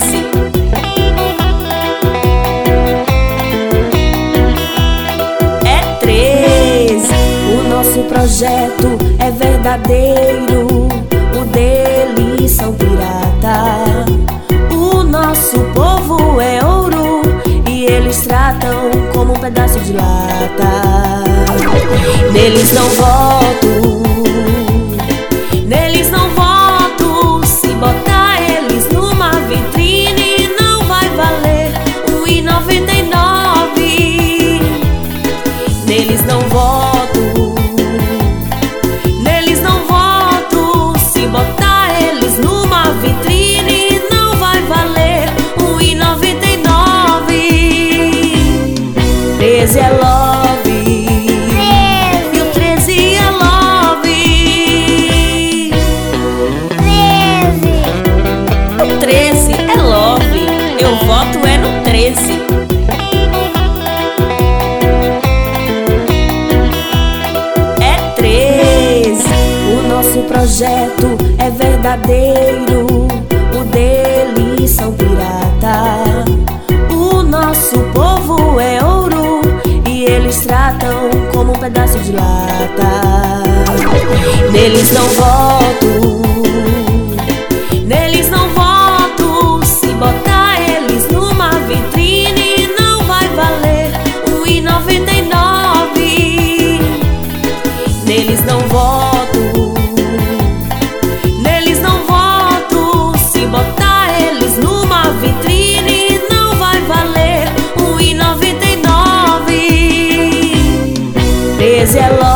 13. É 13. O nosso projeto é verdadeiro, o deles são pirata. O nosso povo é ouro e eles tratam como um pedaço de lata. 13 é love. Treze. E o 13 é love. 13. O 13 é love. Eu voto é no 13. É 13. O nosso projeto é verdadeiro. Pedaço de lata. Neles não voto, Treze é love,